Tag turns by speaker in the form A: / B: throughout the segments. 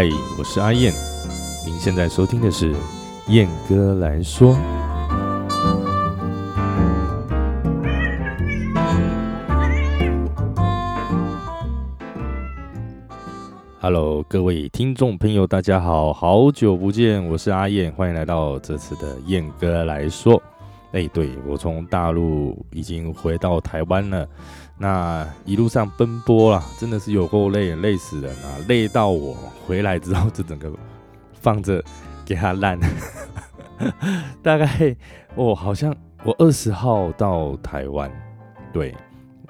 A: 嗨，我是阿燕，您现在收听的是燕哥来说。Hello，各位听众朋友，大家好，好久不见，我是阿燕，欢迎来到这次的燕哥来说。哎，对我从大陆已经回到台湾了。那一路上奔波啦，真的是有够累，累死人啊！累到我回来之后，就整个放着给他烂。大概我好像我二十号到台湾，对，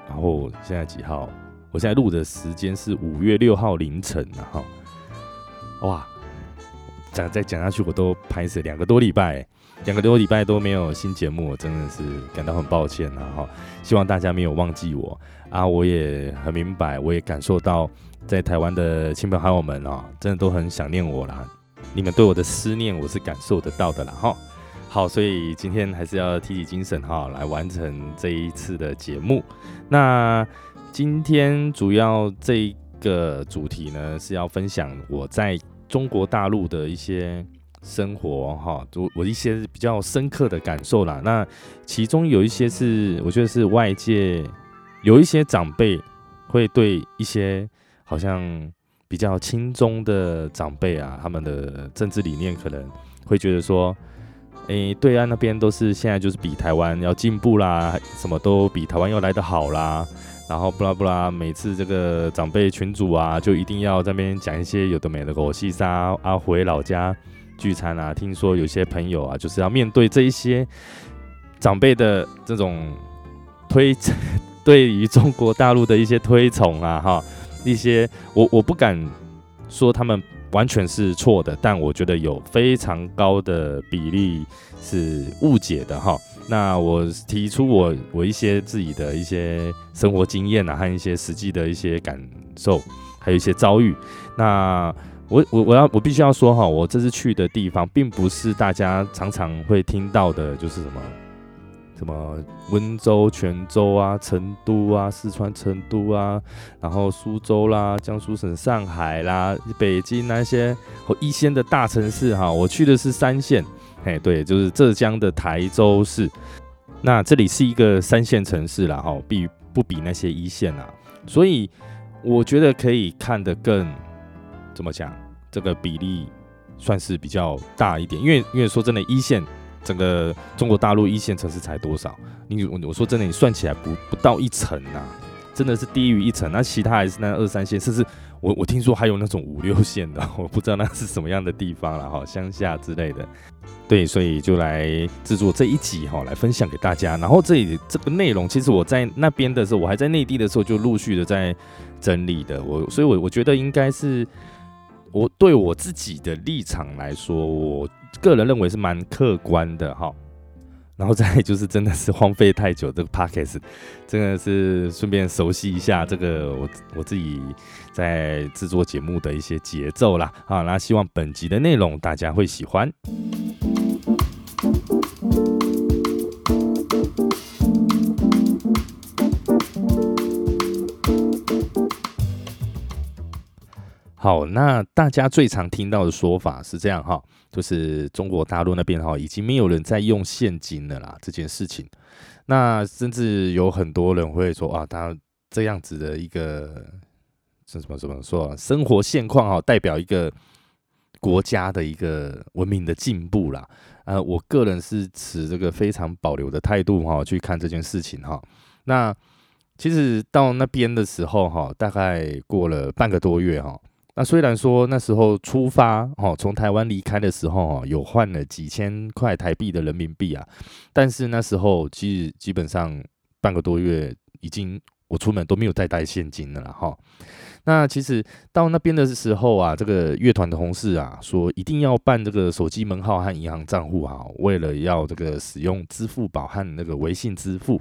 A: 然后现在几号？我现在录的时间是五月六号凌晨，然后哇，讲再讲下去我都拍死两个多礼拜。两个多礼拜都没有新节目，我真的是感到很抱歉啊！哈，希望大家没有忘记我啊！我也很明白，我也感受到在台湾的亲朋好友们啊，真的都很想念我啦。你们对我的思念，我是感受得到的啦！哈，好，所以今天还是要提起精神哈，来完成这一次的节目。那今天主要这个主题呢，是要分享我在中国大陆的一些。生活哈，我我一些比较深刻的感受啦。那其中有一些是，我觉得是外界有一些长辈会对一些好像比较轻松的长辈啊，他们的政治理念可能会觉得说，诶，对岸那边都是现在就是比台湾要进步啦，什么都比台湾要来得好啦。然后不拉不拉，每次这个长辈群主啊，就一定要在那边讲一些有的没的狗戏沙啊，回老家。聚餐啊，听说有些朋友啊，就是要面对这一些长辈的这种推，对于中国大陆的一些推崇啊，哈，一些我我不敢说他们完全是错的，但我觉得有非常高的比例是误解的哈。那我提出我我一些自己的一些生活经验啊，和一些实际的一些感受，还有一些遭遇，那。我我我要我必须要说哈，我这次去的地方并不是大家常常会听到的，就是什么什么温州、泉州啊、成都啊、四川成都啊，然后苏州啦、江苏省上海啦、北京那些一线的大城市哈。我去的是三线，哎，对，就是浙江的台州市。那这里是一个三线城市啦，哈，比不比那些一线啊？所以我觉得可以看得更。怎么讲？这个比例算是比较大一点，因为因为说真的，一线整个中国大陆一线城市才多少？你我我说真的，你算起来不不到一层呐，真的是低于一层。那其他还是那二三线，甚至我我听说还有那种五六线的，我不知道那是什么样的地方了哈，乡下之类的。对，所以就来制作这一集哈，来分享给大家。然后这里这个内容，其实我在那边的时候，我还在内地的时候，就陆续的在整理的。我所以，我我觉得应该是。我对我自己的立场来说，我个人认为是蛮客观的哈。然后再就是真的是荒废太久，这个 podcast 真的是顺便熟悉一下这个我我自己在制作节目的一些节奏啦啊。那希望本集的内容大家会喜欢。好，那大家最常听到的说法是这样哈，就是中国大陆那边哈已经没有人在用现金了啦，这件事情。那甚至有很多人会说啊，他这样子的一个是什么怎么说生活现况哈，代表一个国家的一个文明的进步啦。呃，我个人是持这个非常保留的态度哈去看这件事情哈。那其实到那边的时候哈，大概过了半个多月哈。那虽然说那时候出发哦，从台湾离开的时候哦，有换了几千块台币的人民币啊，但是那时候其实基本上半个多月已经我出门都没有再带现金了哈。那其实到那边的时候啊，这个乐团的同事啊说一定要办这个手机门号和银行账户啊，为了要这个使用支付宝和那个微信支付，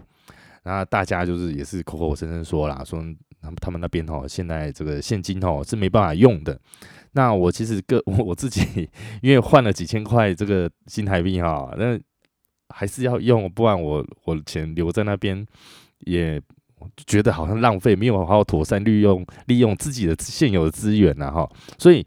A: 然后大家就是也是口口声声说啦，说。他们他们那边哈，现在这个现金哈是没办法用的。那我其实个 我自己，因为换了几千块这个新台币哈，那还是要用，不然我我钱留在那边也觉得好像浪费，没有好好妥善利用利用自己的现有的资源呐哈。所以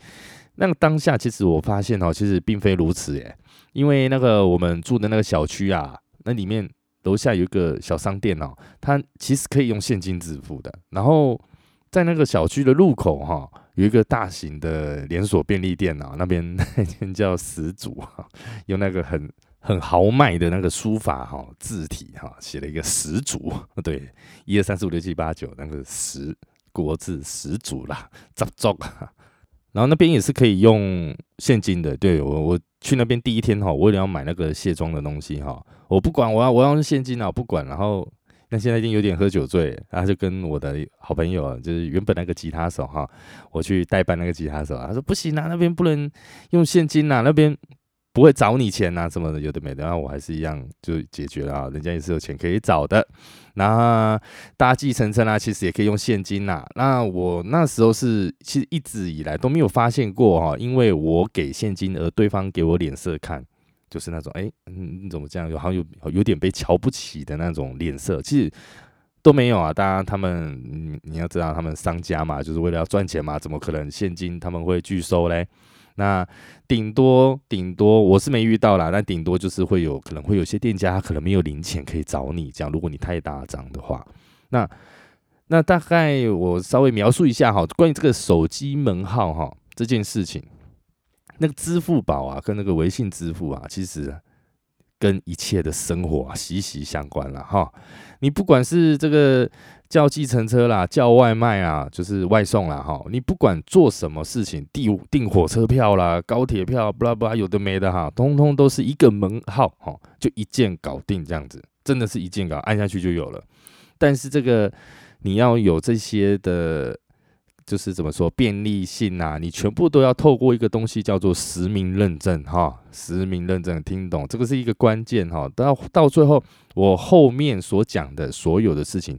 A: 那个当下，其实我发现哦，其实并非如此耶。因为那个我们住的那个小区啊，那里面楼下有一个小商店哦，它其实可以用现金支付的。然后在那个小区的入口哈，有一个大型的连锁便利店哦，那边 那间叫始祖哈，用那个很很豪迈的那个书法哈字体哈，写了一个始祖，对，一二三四五六七八九那个十国字始祖啦，咋做？然后那边也是可以用现金的，对我我去那边第一天哈，我也要买那个卸妆的东西哈，我不管我要我要用现金啊，不管。然后那现在已经有点喝酒醉，然后就跟我的好朋友，就是原本那个吉他手哈，我去代办那个吉他手，他说不行啊，那边不能用现金啊，那边。不会找你钱呐，什么的有的没的，然后我还是一样就解决了啊，人家也是有钱可以找的。那搭计程车啊，其实也可以用现金呐。那我那时候是其实一直以来都没有发现过哈，因为我给现金而对方给我脸色看，就是那种哎，你怎么这样？有好像有有点被瞧不起的那种脸色，其实都没有啊。当然他们你你要知道，他们商家嘛，就是为了要赚钱嘛，怎么可能现金他们会拒收嘞？那顶多顶多我是没遇到啦，但顶多就是会有可能会有些店家他可能没有零钱可以找你，这样如果你太大张的话，那那大概我稍微描述一下哈，关于这个手机门号哈这件事情，那个支付宝啊跟那个微信支付啊，其实跟一切的生活啊息息相关了哈，你不管是这个。叫计程车啦，叫外卖啊，就是外送啦，哈。你不管做什么事情，订订火车票啦、高铁票，不啦不啦，有的没的哈，通通都是一个门号，哈，就一键搞定这样子，真的是一键搞，按下去就有了。但是这个你要有这些的，就是怎么说便利性啊，你全部都要透过一个东西叫做实名认证，哈，实名认证，听懂？这个是一个关键，哈。到到最后，我后面所讲的所有的事情。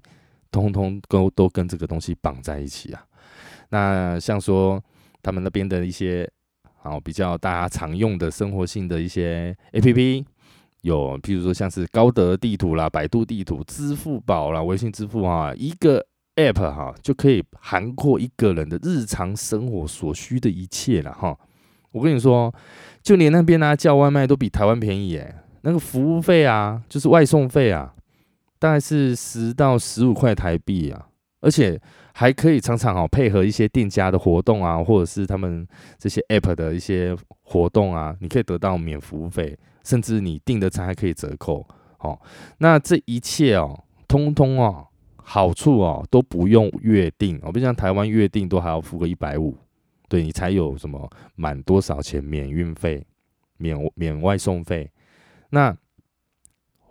A: 通通都都跟这个东西绑在一起啊。那像说他们那边的一些好比较大家常用的生活性的一些 A P P，有譬如说像是高德地图啦、百度地图、支付宝啦、微信支付啊，一个 App 哈就可以涵括一个人的日常生活所需的一切了哈。我跟你说，就连那边呢叫外卖都比台湾便宜耶，那个服务费啊，就是外送费啊。大概是十到十五块台币啊，而且还可以常常好配合一些店家的活动啊，或者是他们这些 app 的一些活动啊，你可以得到免服务费，甚至你订的餐还可以折扣。哦，那这一切哦，通通哦，好处哦都不用约定哦，不像台湾约定都还要付个一百五，对你才有什么满多少钱免运费、免免外送费，那。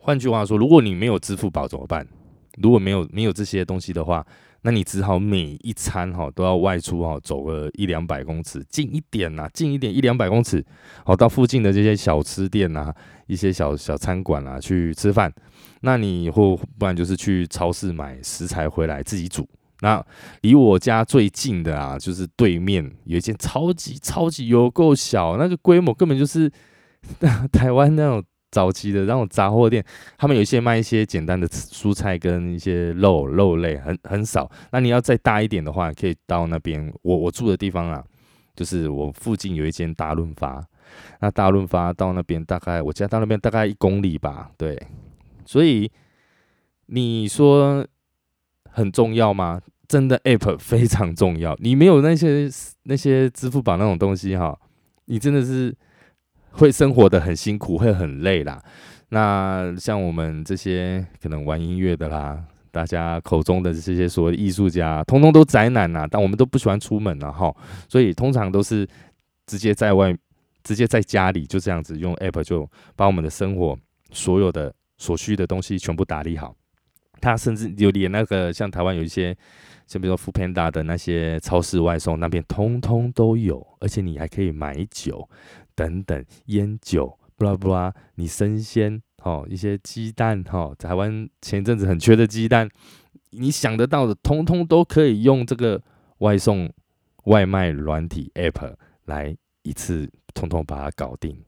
A: 换句话说，如果你没有支付宝怎么办？如果没有没有这些东西的话，那你只好每一餐哈都要外出哈，走个一两百公尺，近一点呐，近一点一两百公尺，好到附近的这些小吃店呐，一些小小餐馆啊去吃饭。那你或不然就是去超市买食材回来自己煮。那离我家最近的啊，就是对面有一间超级超级有够小，那个规模根本就是 台湾那种。早期的那种杂货店，他们有一些卖一些简单的蔬菜跟一些肉肉类，很很少。那你要再大一点的话，可以到那边。我我住的地方啊，就是我附近有一间大润发。那大润发到那边大概我家到那边大概一公里吧，对。所以你说很重要吗？真的，app 非常重要。你没有那些那些支付宝那种东西哈，你真的是。会生活的很辛苦，会很累啦。那像我们这些可能玩音乐的啦，大家口中的这些所谓艺术家，通通都宅男呐。但我们都不喜欢出门了哈，所以通常都是直接在外，直接在家里就这样子用 app 就把我们的生活所有的所需的东西全部打理好。他甚至有连那个像台湾有一些，像比如说 f o o Panda 的那些超市外送，那边通通都有，而且你还可以买酒。等等，烟酒，布拉布拉，你生鲜，哦，一些鸡蛋，哈，台湾前一阵子很缺的鸡蛋，你想得到的，通通都可以用这个外送外卖软体 App 来一次通通把它搞定。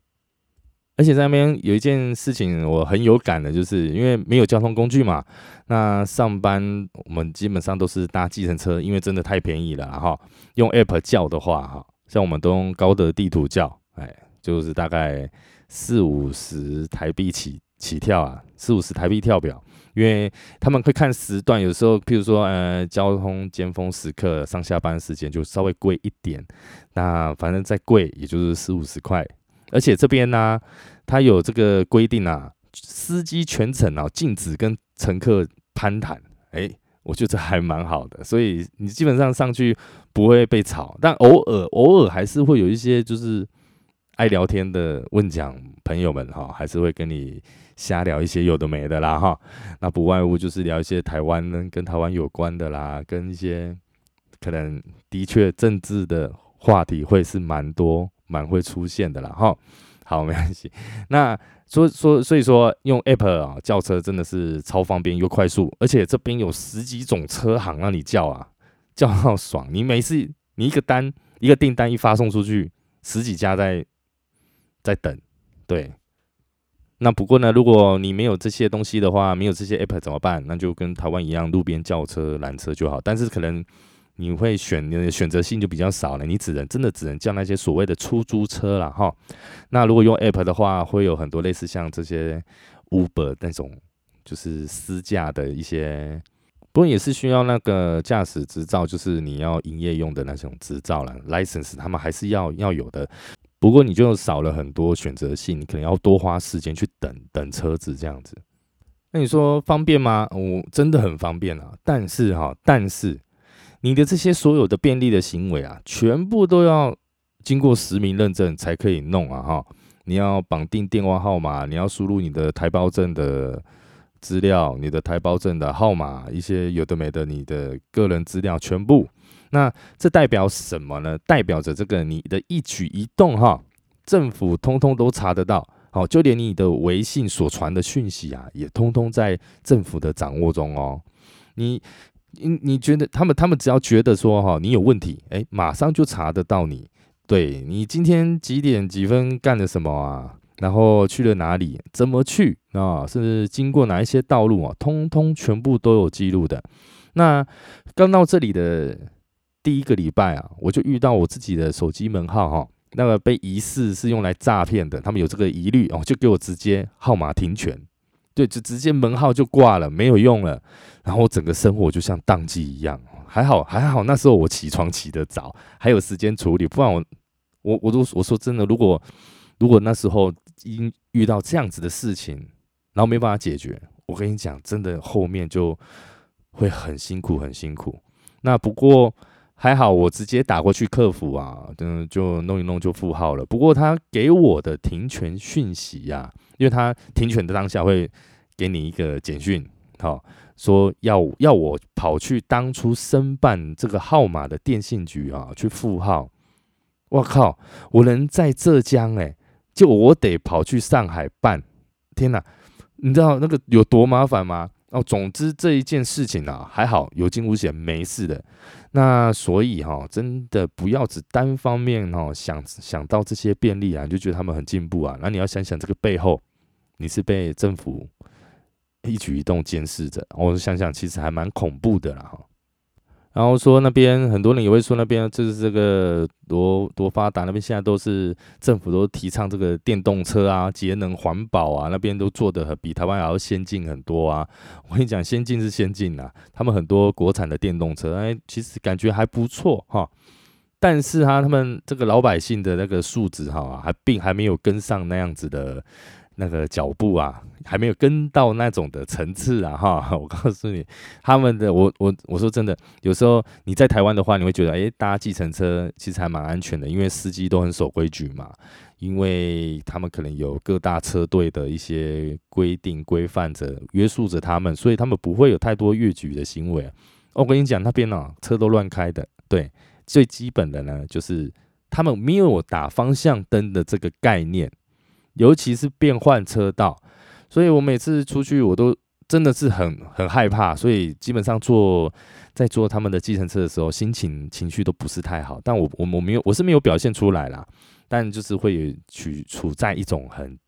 A: 而且在那边有一件事情我很有感的，就是因为没有交通工具嘛，那上班我们基本上都是搭计程车，因为真的太便宜了哈。用 App 叫的话，哈。像我们都用高德地图叫，哎，就是大概四五十台币起起跳啊，四五十台币跳表，因为他们会看时段，有时候譬如说呃交通尖峰时刻上下班时间就稍微贵一点，那反正再贵也就是四五十块，而且这边呢，它有这个规定啊，司机全程啊禁止跟乘客攀谈，哎。我觉得还蛮好的，所以你基本上上去不会被吵，但偶尔偶尔还是会有一些就是爱聊天的问讲朋友们哈，还是会跟你瞎聊一些有的没的啦哈。那不外乎就是聊一些台湾跟台湾有关的啦，跟一些可能的确政治的话题会是蛮多蛮会出现的啦哈。好，没关系。那所说，所以说用 App 啊叫车真的是超方便又快速，而且这边有十几种车行让你叫啊，叫到爽。你每次你一个单一个订单一发送出去，十几家在在等。对，那不过呢，如果你没有这些东西的话，没有这些 App 怎么办？那就跟台湾一样，路边叫车拦车就好。但是可能。你会选你的选择性就比较少了，你只能真的只能叫那些所谓的出租车了哈。那如果用 App 的话，会有很多类似像这些 Uber 那种，就是私驾的一些，不过也是需要那个驾驶执照，就是你要营业用的那种执照了，license 他们还是要要有的。不过你就少了很多选择性，你可能要多花时间去等等车子这样子。那你说方便吗？我真的很方便啊，但是哈，但是。你的这些所有的便利的行为啊，全部都要经过实名认证才可以弄啊！哈，你要绑定电话号码，你要输入你的台胞证的资料，你的台胞证的号码，一些有的没的，你的个人资料全部。那这代表什么呢？代表着这个你的一举一动哈，政府通通都查得到。好，就连你的微信所传的讯息啊，也通通在政府的掌握中哦。你。你你觉得他们他们只要觉得说哈你有问题，哎，马上就查得到你。对你今天几点几分干了什么啊？然后去了哪里？怎么去啊？是经过哪一些道路啊？通通全部都有记录的。那刚到这里的第一个礼拜啊，我就遇到我自己的手机门号哈，那个被疑似是用来诈骗的，他们有这个疑虑哦，就给我直接号码停权。对，就直接门号就挂了，没有用了。然后我整个生活就像宕机一样。还好，还好，那时候我起床起得早，还有时间处理。不然我，我，我都我说真的，如果如果那时候因遇到这样子的事情，然后没办法解决，我跟你讲，真的后面就会很辛苦，很辛苦。那不过。还好，我直接打过去客服啊，嗯，就弄一弄就复号了。不过他给我的停权讯息呀，因为他停权的当下会给你一个简讯，好，说要要我跑去当初申办这个号码的电信局啊去复号。我靠，我能在浙江哎，就我得跑去上海办，天哪，你知道那个有多麻烦吗？哦，总之这一件事情啊，还好有惊无险，没事的。那所以哈，真的不要只单方面哦想想到这些便利啊，你就觉得他们很进步啊。那你要想想这个背后，你是被政府一举一动监视着。我想想，其实还蛮恐怖的啦哈。然后说那边很多人也会说那边就是这个多多发达，那边现在都是政府都提倡这个电动车啊，节能环保啊，那边都做的比台湾还要先进很多啊。我跟你讲，先进是先进啊，他们很多国产的电动车，哎，其实感觉还不错哈。但是哈，他们这个老百姓的那个素质哈，还并还没有跟上那样子的。那个脚步啊，还没有跟到那种的层次啊，哈！我告诉你，他们的我我我说真的，有时候你在台湾的话，你会觉得，诶，搭计程车其实还蛮安全的，因为司机都很守规矩嘛，因为他们可能有各大车队的一些规定规范着约束着他们，所以他们不会有太多越矩的行为。我跟你讲，那边呢，车都乱开的，对，最基本的呢，就是他们没有打方向灯的这个概念。尤其是变换车道，所以我每次出去我都真的是很很害怕，所以基本上坐在坐他们的计程车的时候，心情情绪都不是太好。但我我我没有我是没有表现出来啦，但就是会处处在一种很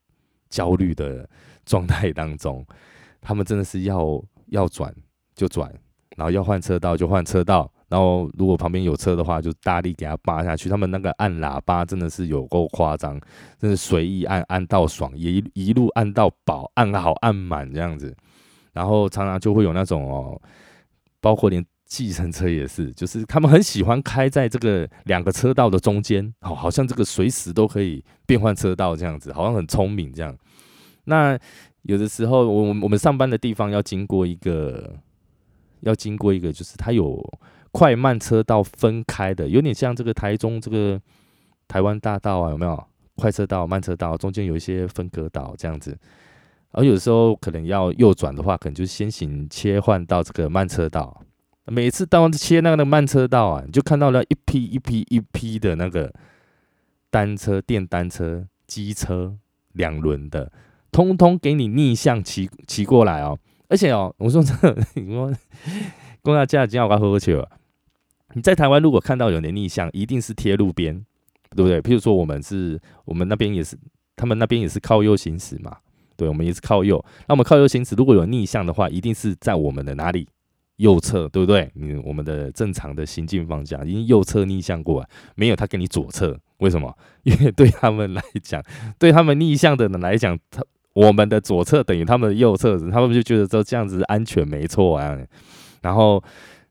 A: 焦虑的状态当中。他们真的是要要转就转，然后要换车道就换车道，然后如果旁边有车的话，就大力给他扒下去。他们那个按喇叭真的是有够夸张，真是随意按按到爽，一一路按到饱，按好按满这样子。然后常常就会有那种哦，包括连计程车也是，就是他们很喜欢开在这个两个车道的中间，哦，好像这个随时都可以变换车道这样子，好像很聪明这样。那有的时候，我我们上班的地方要经过一个，要经过一个，就是它有。快慢车道分开的，有点像这个台中这个台湾大道啊，有没有？快车道、慢车道中间有一些分隔岛这样子，而有时候可能要右转的话，可能就先行切换到这个慢车道。每次到切那个慢车道啊，你就看到了一批一批一批的那个单车、电单车、机车两轮的，通通给你逆向骑骑过来哦。而且哦，我说这你说公交价今天我刚喝酒。你在台湾如果看到有人逆向，一定是贴路边，对不对？譬如说我们是，我们那边也是，他们那边也是靠右行驶嘛，对，我们也是靠右。那我们靠右行驶，如果有逆向的话，一定是在我们的哪里？右侧，对不对？你我们的正常的行进方向，因为右侧逆向过来，没有他给你左侧，为什么？因为对他们来讲，对他们逆向的人来讲，他我们的左侧等于他们的右侧，他们就觉得说这样子安全没错啊。然后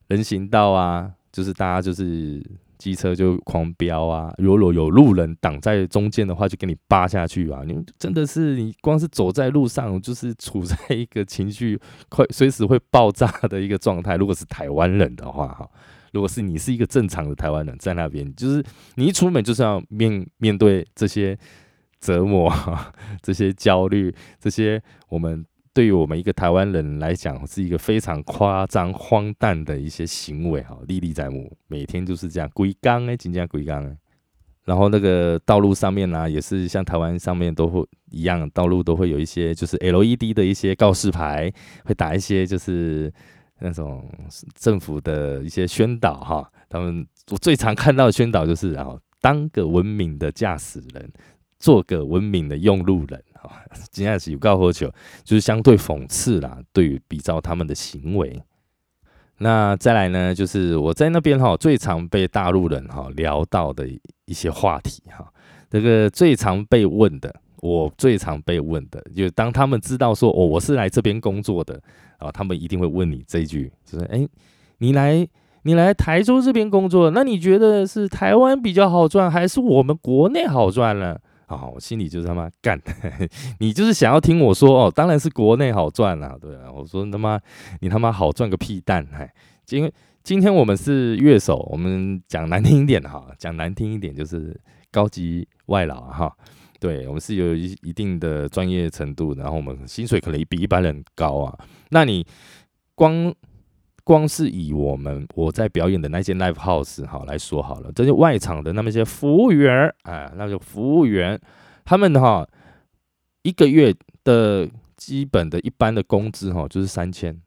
A: 人行道啊。就是大家就是机车就狂飙啊，如果有路人挡在中间的话，就给你扒下去啊！你真的是你光是走在路上，就是处在一个情绪快随时会爆炸的一个状态。如果是台湾人的话，哈，如果是你是一个正常的台湾人，在那边，就是你一出门就是要面面对这些折磨、这些焦虑、这些我们。对于我们一个台湾人来讲，是一个非常夸张、荒诞的一些行为哈，历历在目。每天就是这样，鬼刚哎，紧张鬼刚哎。然后那个道路上面呢，也是像台湾上面都会一样，道路都会有一些就是 LED 的一些告示牌，会打一些就是那种政府的一些宣导哈。他们我最常看到的宣导就是，然后当个文明的驾驶人，做个文明的用路人。今天是有告喝酒，就是相对讽刺啦。对于比照他们的行为，那再来呢，就是我在那边哈，最常被大陆人哈聊到的一些话题哈。这个最常被问的，我最常被问的，就当他们知道说哦，我是来这边工作的啊，他们一定会问你这一句，就是哎，你来你来台州这边工作，那你觉得是台湾比较好赚，还是我们国内好赚呢？啊我心里就是他妈干，你就是想要听我说哦，当然是国内好赚啦，对啊，我说他妈你他妈好赚个屁蛋，哎，因为今天我们是乐手，我们讲难听一点哈，讲难听一点就是高级外劳哈，对我们是有一一定的专业程度，然后我们薪水可能比一般人高啊，那你光。光是以我们我在表演的那间 live house 哈来说好了，这些外场的那么些服务员儿，哎，那个服务员，他们哈一个月的基本的一般的工资哈就是三千，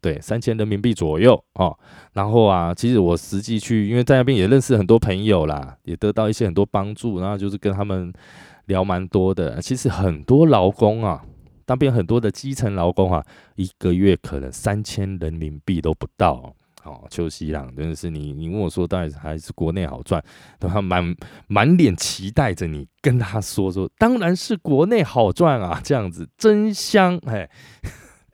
A: 对，三千人民币左右哦。然后啊，其实我实际去，因为在那边也认识很多朋友啦，也得到一些很多帮助，然后就是跟他们聊蛮多的。其实很多劳工啊。那边很多的基层劳工啊，一个月可能三千人民币都不到哦。邱西朗真的是你，你问我说，当然还是国内好赚，他满满脸期待着你跟他说说，当然是国内好赚啊，这样子真香哎。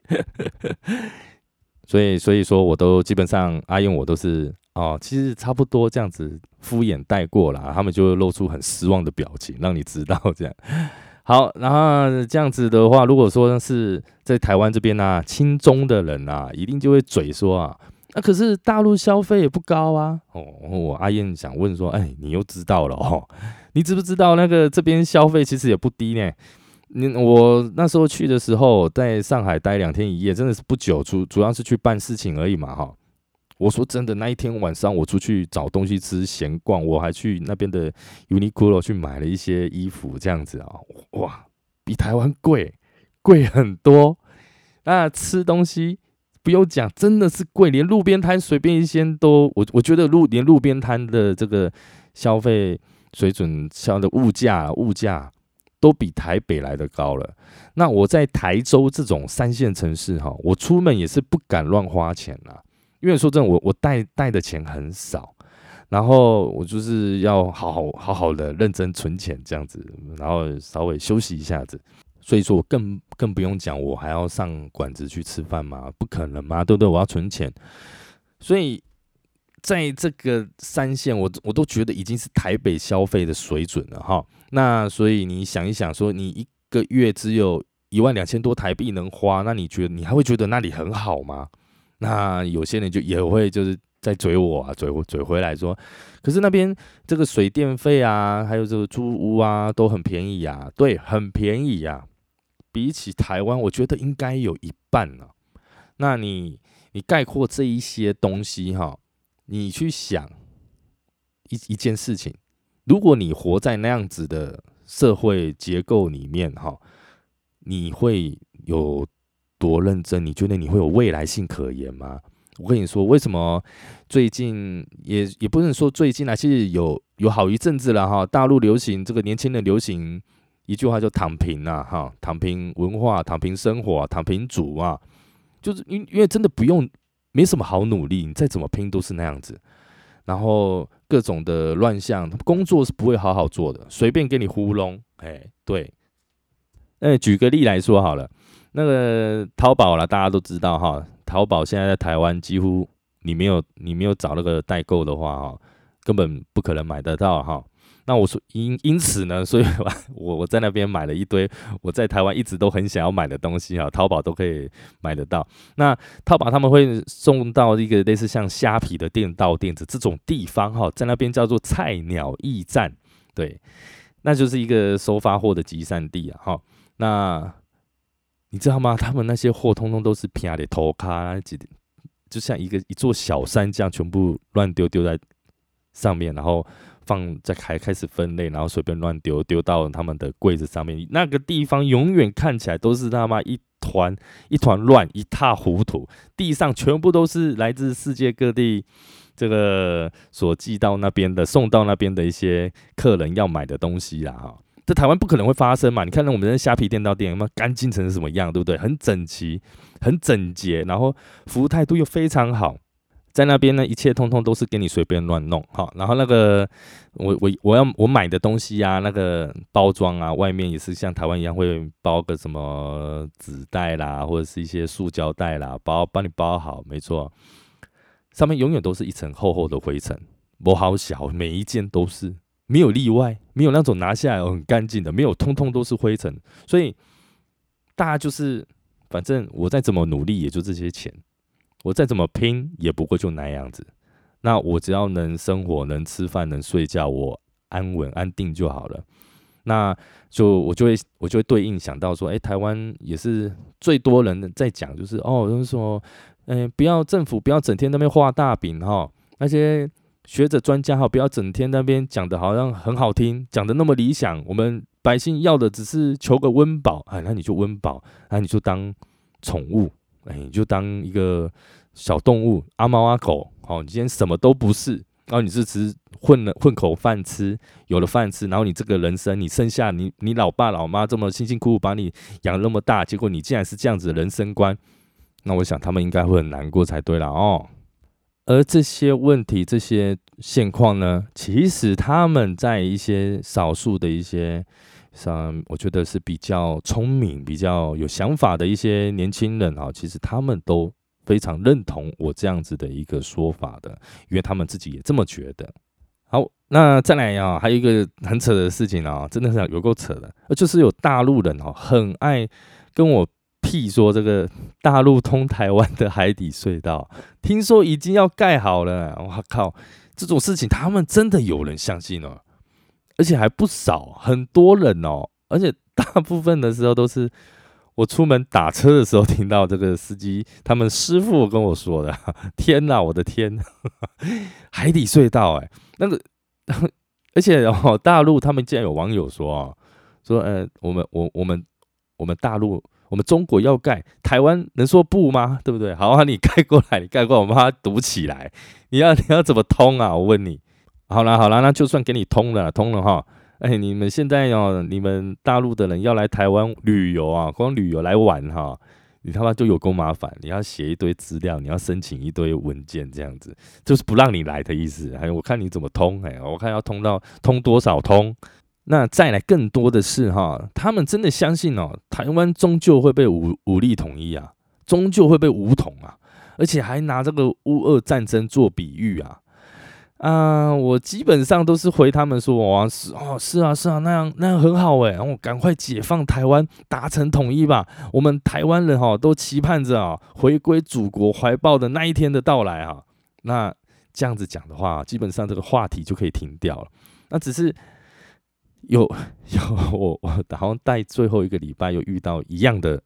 A: 所以所以说，我都基本上阿用我都是哦，其实差不多这样子敷衍带过了，他们就会露出很失望的表情，让你知道这样。好，然后这样子的话，如果说是在台湾这边呢，轻中的人啊，一定就会嘴说啊，那可是大陆消费也不高啊。哦，我阿燕想问说，哎，你又知道了哦？你知不知道那个这边消费其实也不低呢？你我那时候去的时候，在上海待两天一夜，真的是不久，主主要是去办事情而已嘛，哈。我说真的，那一天晚上我出去找东西吃，闲逛，我还去那边的 Uniqlo 去买了一些衣服，这样子啊，哇，比台湾贵，贵很多。那吃东西不用讲，真的是贵，连路边摊随便一些都，我我觉得路连路边摊的这个消费水准、消的物价、物价都比台北来的高了。那我在台州这种三线城市哈，我出门也是不敢乱花钱啊。因为说真的，我我带带的钱很少，然后我就是要好好好好的认真存钱这样子，然后稍微休息一下子。所以说，我更更不用讲，我还要上馆子去吃饭吗？不可能嘛，对不对？我要存钱。所以在这个三线，我我都觉得已经是台北消费的水准了哈。那所以你想一想，说你一个月只有一万两千多台币能花，那你觉得你还会觉得那里很好吗？那有些人就也会就是在追我啊，追我追回来说，可是那边这个水电费啊，还有这个租屋啊，都很便宜呀，对，很便宜呀。比起台湾，我觉得应该有一半呢。那你你概括这一些东西哈，你去想一一件事情，如果你活在那样子的社会结构里面哈，你会有多认真？你觉得你会有未来性可言吗？我跟你说，为什么最近也也不能说最近啊，其实有有好一阵子了哈，大陆流行这个年轻人流行。一句话叫躺平啊，哈，躺平文化，躺平生活，躺平族啊，就是因因为真的不用，没什么好努力，你再怎么拼都是那样子。然后各种的乱象，工作是不会好好做的，随便给你糊弄。哎，对，哎，举个例来说好了，那个淘宝了，大家都知道哈，淘宝现在在台湾几乎你没有你没有找那个代购的话哈，根本不可能买得到哈。那我说因因此呢，所以我 我在那边买了一堆我在台湾一直都很想要买的东西啊，淘宝都可以买得到。那淘宝他们会送到一个类似像虾皮的店到店子这种地方哈，在那边叫做菜鸟驿站，对，那就是一个收发货的集散地啊哈。那你知道吗？他们那些货通通都是平的头卡，就像一个一座小山这样，全部乱丢丢在上面，然后。放在开开始分类，然后随便乱丢，丢到他们的柜子上面。那个地方永远看起来都是他妈一团一团乱，一塌糊涂。地上全部都是来自世界各地这个所寄到那边的、送到那边的一些客人要买的东西啦。哈，在台湾不可能会发生嘛？你看，那我们的虾皮店到店，有没有干净成什么样？对不对？很整齐，很整洁，然后服务态度又非常好。在那边呢，一切通通都是给你随便乱弄，好，然后那个我我我要我买的东西呀，那个包装啊，外面也是像台湾一样会包个什么纸袋啦，或者是一些塑胶袋啦，包帮你包好，没错，上面永远都是一层厚厚的灰尘，不好小，每一件都是没有例外，没有那种拿下来很干净的，没有，通通都是灰尘，所以大家就是反正我再怎么努力，也就这些钱。我再怎么拼，也不过就那样子。那我只要能生活、能吃饭、能睡觉，我安稳、安定就好了。那就我就会我就会对应想到说，哎，台湾也是最多人在讲，就是哦，就是说，嗯，不要政府不要整天那边画大饼哈，那些学者专家哈，不要整天那边讲的好像很好听，讲的那么理想，我们百姓要的只是求个温饱，哎，那你就温饱，那你就当宠物。哎，你就当一个小动物，阿猫阿狗，好，你今天什么都不是，然后你是只混了混口饭吃，有了饭吃，然后你这个人生，你生下你你老爸老妈这么辛辛苦苦把你养那么大，结果你竟然是这样子的人生观，那我想他们应该会很难过才对了哦。而这些问题、这些现况呢，其实他们在一些少数的一些。像我觉得是比较聪明、比较有想法的一些年轻人啊，其实他们都非常认同我这样子的一个说法的，因为他们自己也这么觉得。好，那再来啊，还有一个很扯的事情啊，真的是有够扯的，就是有大陆人哦，很爱跟我屁说这个大陆通台湾的海底隧道，听说已经要盖好了。我靠，这种事情他们真的有人相信哦？而且还不少，很多人哦，而且大部分的时候都是我出门打车的时候听到这个司机他们师傅跟我说的。天哪，我的天，海底隧道哎，那个，而且哦，大陆他们竟然有网友说啊，说呃，我们我我们我们大陆我们中国要盖，台湾能说不吗？对不对？好啊，你盖过来，你盖过来，我把它堵起来，你要你要怎么通啊？我问你。好了好了，那就算给你通了，通了哈。哎，你们现在哦，你们大陆的人要来台湾旅游啊，光旅游来玩哈，你他妈就有够麻烦，你要写一堆资料，你要申请一堆文件，这样子就是不让你来的意思。还有我看你怎么通，哎，我看要通到通多少通。那再来更多的是哈，他们真的相信哦，台湾终究会被武武力统一啊，终究会被武统啊，而且还拿这个乌俄战争做比喻啊。啊，我基本上都是回他们说，哇，是哦，是啊，是啊，那样那样很好哎，然后赶快解放台湾，达成统一吧。我们台湾人哈都期盼着啊，回归祖国怀抱的那一天的到来啊。那这样子讲的话，基本上这个话题就可以停掉了。那只是有有 我我好像在最后一个礼拜又遇到一样的、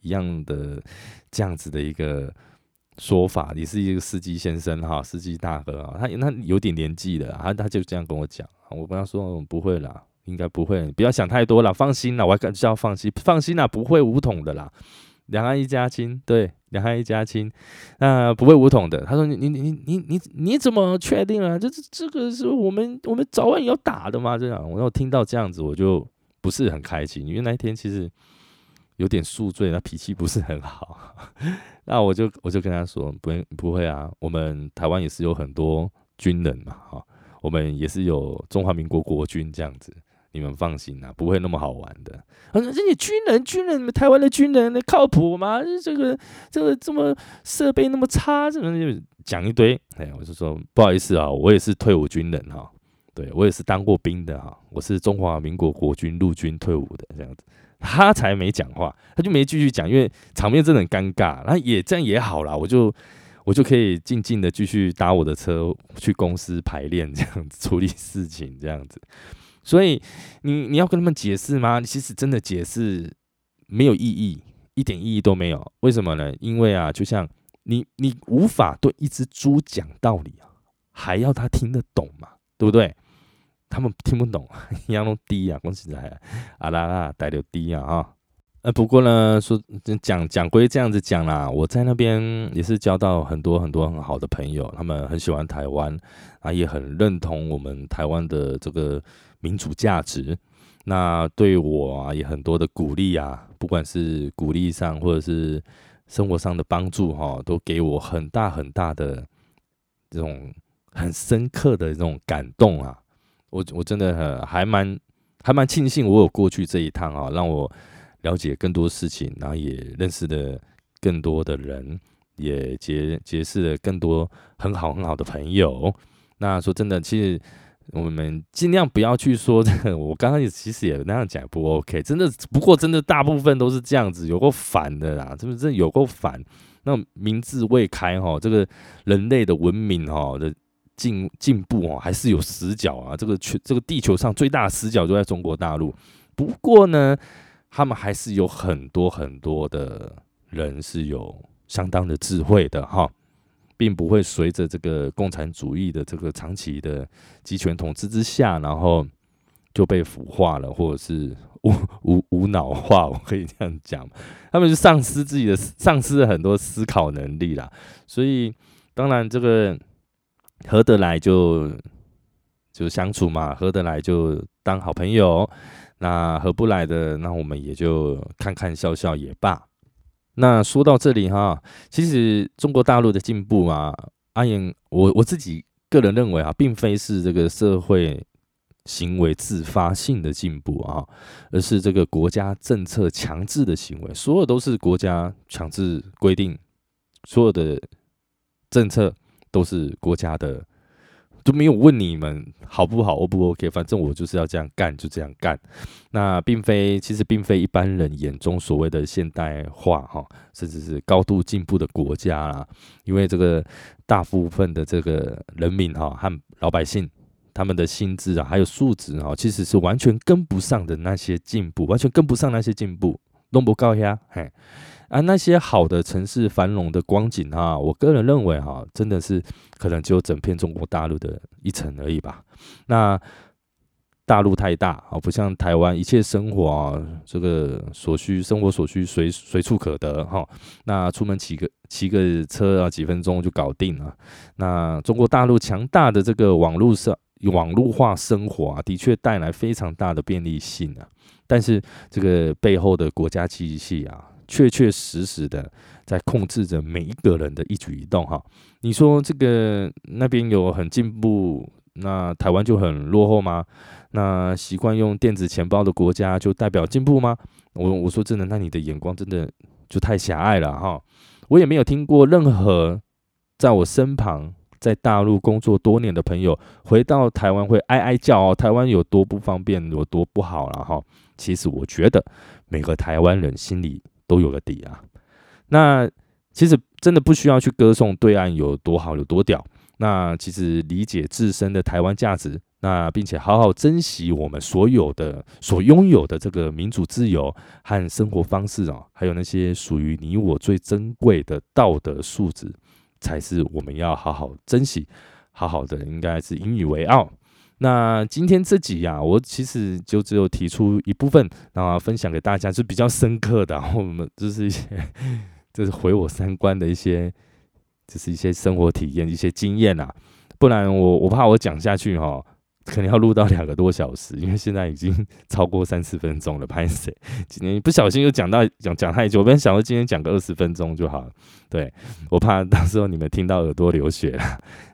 A: 一样的这样子的一个。说法，你是一个司机先生哈，司机大哥啊，他他有点年纪了，他他就这样跟我讲，我跟他说不会啦，应该不会，不要想太多了，放心啦，我还敢叫放心，放心啦，不会五统的啦，两岸一家亲，对，两岸一家亲，那不会武统的。他说你你你你你你怎么确定啊？这这这个是我们我们早晚要打的吗？这样，我听到这样子，我就不是很开心，因为那一天其实。有点宿醉，那脾气不是很好。那我就我就跟他说，不不会啊，我们台湾也是有很多军人嘛，哈，我们也是有中华民国国军这样子，你们放心啊，不会那么好玩的。啊，这些军人，军人，台湾的军人，那靠谱吗？这个这个这么设备那么差，怎么就讲一堆？哎，我就说不好意思啊，我也是退伍军人哈，对我也是当过兵的哈，我是中华民国国军陆军退伍的这样子。他才没讲话，他就没继续讲，因为场面真的很尴尬。那也这样也好啦，我就我就可以静静的继续搭我的车去公司排练，这样子处理事情，这样子。所以你你要跟他们解释吗？其实真的解释没有意义，一点意义都没有。为什么呢？因为啊，就像你你无法对一只猪讲道理啊，还要他听得懂嘛，对不对？他们听不懂，一样都低啊，恭喜在啊啦啦带流低啊哈。呃，不过呢，说讲讲归这样子讲啦，我在那边也是交到很多很多很好的朋友，他们很喜欢台湾啊，也很认同我们台湾的这个民主价值。那对我啊，也很多的鼓励啊，不管是鼓励上或者是生活上的帮助哈，都给我很大很大的这种很深刻的这种感动啊。我我真的很还蛮还蛮庆幸我有过去这一趟啊，让我了解更多事情，然后也认识了更多的人，也结结识了更多很好很好的朋友。那说真的，其实我们尽量不要去说这个。我刚刚也其实也那样讲不 OK，真的不过真的大部分都是这样子，有够烦的啦，真的真的？有够烦。那明智未开哈，这个人类的文明哈的。进进步哦，还是有死角啊！这个全这个地球上最大的死角就在中国大陆。不过呢，他们还是有很多很多的人是有相当的智慧的哈，并不会随着这个共产主义的这个长期的集权统治之下，然后就被腐化了，或者是无无无脑化，我可以这样讲，他们就丧失自己的丧失了很多思考能力啦。所以，当然这个。合得来就就相处嘛，合得来就当好朋友。那合不来的，那我们也就看看笑笑也罢。那说到这里哈，其实中国大陆的进步啊，阿言我我自己个人认为啊，并非是这个社会行为自发性的进步啊，而是这个国家政策强制的行为，所有都是国家强制规定，所有的政策。都是国家的，都没有问你们好不好，O 不 OK？反正我就是要这样干，就这样干。那并非，其实并非一般人眼中所谓的现代化哈，甚至是高度进步的国家啦。因为这个大部分的这个人民哈和老百姓，他们的薪资啊，还有素质啊，其实是完全跟不上的那些进步，完全跟不上那些进步，弄不高呀，嘿。啊，那些好的城市繁荣的光景啊，我个人认为哈，真的是可能只有整片中国大陆的一层而已吧。那大陆太大啊，不像台湾，一切生活啊，这个所需生活所需随随处可得哈。那出门骑个骑个车啊，几分钟就搞定了。那中国大陆强大的这个网络上网络化生活啊，的确带来非常大的便利性啊。但是这个背后的国家机器啊。确确实实的在控制着每一个人的一举一动哈。你说这个那边有很进步，那台湾就很落后吗？那习惯用电子钱包的国家就代表进步吗？我我说真的，那你的眼光真的就太狭隘了哈。我也没有听过任何在我身旁在大陆工作多年的朋友回到台湾会哀哀叫哦，台湾有多不方便，有多不好了哈。其实我觉得每个台湾人心里都有个底啊。那其实真的不需要去歌颂对岸有多好有多屌。那其实理解自身的台湾价值，那并且好好珍惜我们所有的所拥有的这个民主自由和生活方式啊，还有那些属于你我最珍贵的道德素质，才是我们要好好珍惜、好好的应该是引以为傲。那今天这集呀，我其实就只有提出一部分，然后分享给大家，是比较深刻的，我们就是一些，就是毁我三观的一些，就是一些生活体验、一些经验啊，不然我我怕我讲下去哈。可能要录到两个多小时，因为现在已经 超过三十分钟了。潘谁今天不小心又讲到讲讲太久，我本想说今天讲个二十分钟就好了。对我怕到时候你们听到耳朵流血了。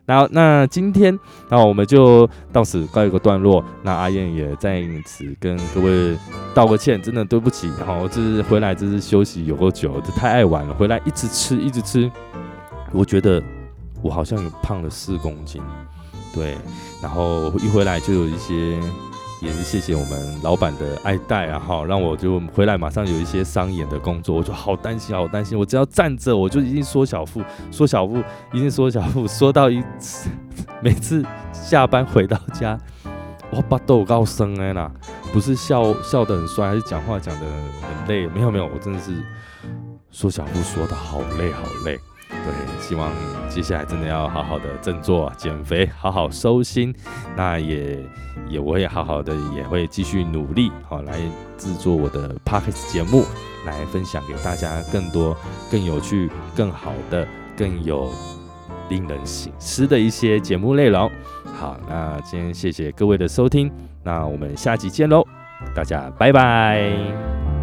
A: 然后那今天，那我们就到此告一个段落。那阿燕也在此跟各位道个歉，真的对不起。然后这是回来，这是休息有够久，这太爱玩了。回来一直吃，一直吃，我觉得我好像有胖了四公斤。对，然后一回来就有一些，也是谢谢我们老板的爱戴啊，哈，让我就回来马上有一些商演的工作，我就好担心，好担心，我只要站着我就一定缩小腹，缩小腹，一定缩小腹，缩到一次，每次下班回到家，我把豆高升哎啦，不是笑笑得很帅，还是讲话讲得很累？没有没有，我真的是缩小腹缩得好累好累。希望接下来真的要好好的振作、减肥，好好收心。那也也，我也好好的，也会继续努力，好来制作我的 p o c k e t 节目，来分享给大家更多、更有趣、更好的、更有令人醒思的一些节目内容。好，那今天谢谢各位的收听，那我们下集见喽，大家拜拜。